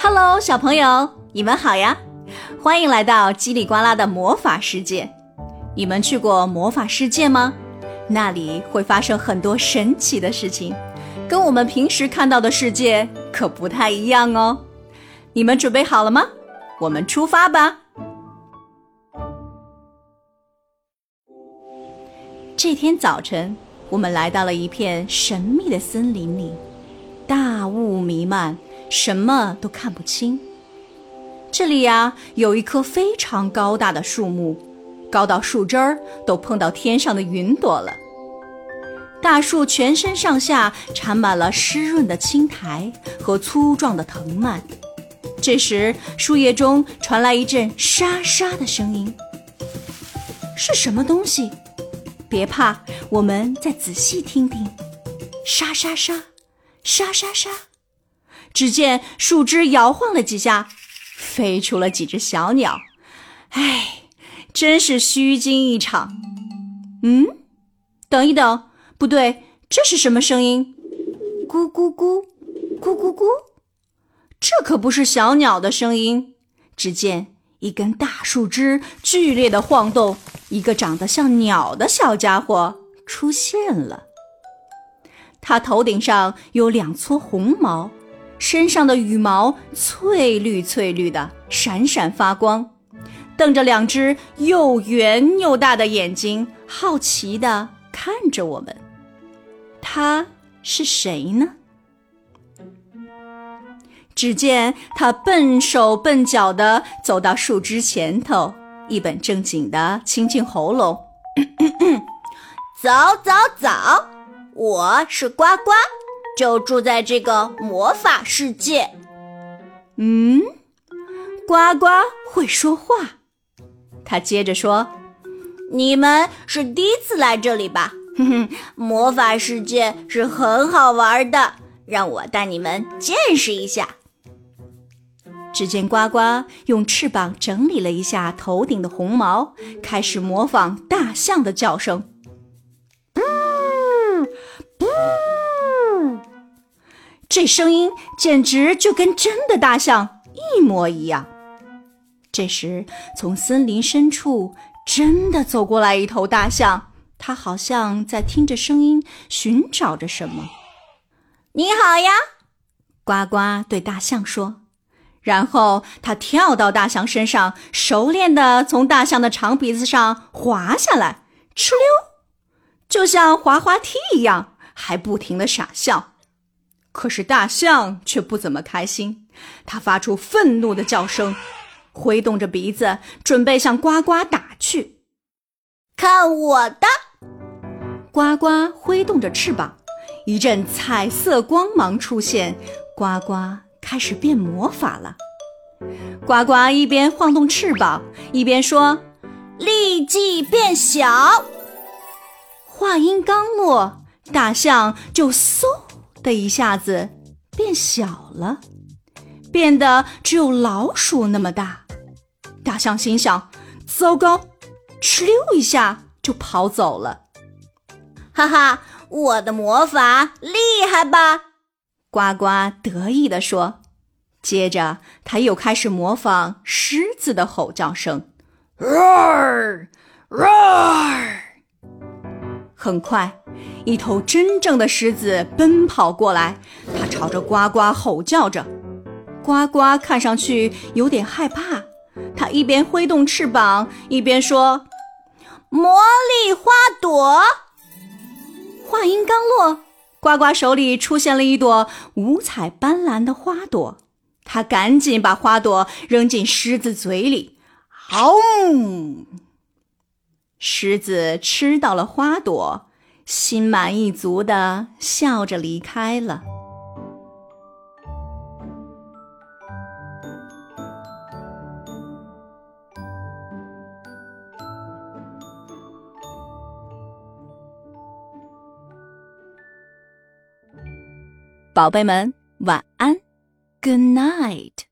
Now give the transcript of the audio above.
Hello，小朋友，你们好呀！欢迎来到叽里呱啦的魔法世界。你们去过魔法世界吗？那里会发生很多神奇的事情，跟我们平时看到的世界可不太一样哦。你们准备好了吗？我们出发吧！这天早晨，我们来到了一片神秘的森林里，大雾弥漫，什么都看不清。这里呀，有一棵非常高大的树木，高到树枝儿都碰到天上的云朵了。大树全身上下缠满了湿润的青苔和粗壮的藤蔓。这时，树叶中传来一阵沙沙的声音，是什么东西？别怕，我们再仔细听听。沙沙沙，沙沙沙。只见树枝摇晃了几下，飞出了几只小鸟。唉，真是虚惊一场。嗯，等一等，不对，这是什么声音？咕咕咕，咕咕咕。这可不是小鸟的声音。只见一根大树枝剧烈的晃动。一个长得像鸟的小家伙出现了，它头顶上有两撮红毛，身上的羽毛翠绿翠绿的，闪闪发光，瞪着两只又圆又大的眼睛，好奇地看着我们。他是谁呢？只见他笨手笨脚地走到树枝前头。一本正经的清清喉咙，走走走，我是呱呱，就住在这个魔法世界。嗯，呱呱会说话。他接着说：“你们是第一次来这里吧？哼哼，魔法世界是很好玩的，让我带你们见识一下。”只见呱呱用翅膀整理了一下头顶的红毛，开始模仿大象的叫声。“这声音简直就跟真的大象一模一样。这时，从森林深处真的走过来一头大象，它好像在听着声音，寻找着什么。“你好呀！”呱呱对大象说。然后他跳到大象身上，熟练地从大象的长鼻子上滑下来，哧溜，就像滑滑梯一样，还不停地傻笑。可是大象却不怎么开心，它发出愤怒的叫声，挥动着鼻子，准备向呱呱打去。看我的！呱呱挥动着翅膀，一阵彩色光芒出现，呱呱。开始变魔法了，呱呱一边晃动翅膀，一边说：“立即变小。”话音刚落，大象就嗖的一下子变小了，变得只有老鼠那么大。大象心想：“糟糕！”哧溜一下就跑走了。哈哈，我的魔法厉害吧？呱呱得意地说，接着他又开始模仿狮子的吼叫声，roar roar。很快，一头真正的狮子奔跑过来，它朝着呱呱吼叫着。呱呱看上去有点害怕，它一边挥动翅膀，一边说：“魔力花朵。”话音刚落。呱呱手里出现了一朵五彩斑斓的花朵，他赶紧把花朵扔进狮子嘴里，嗷！狮子吃到了花朵，心满意足的笑着离开了。宝贝们，晚安，Good night。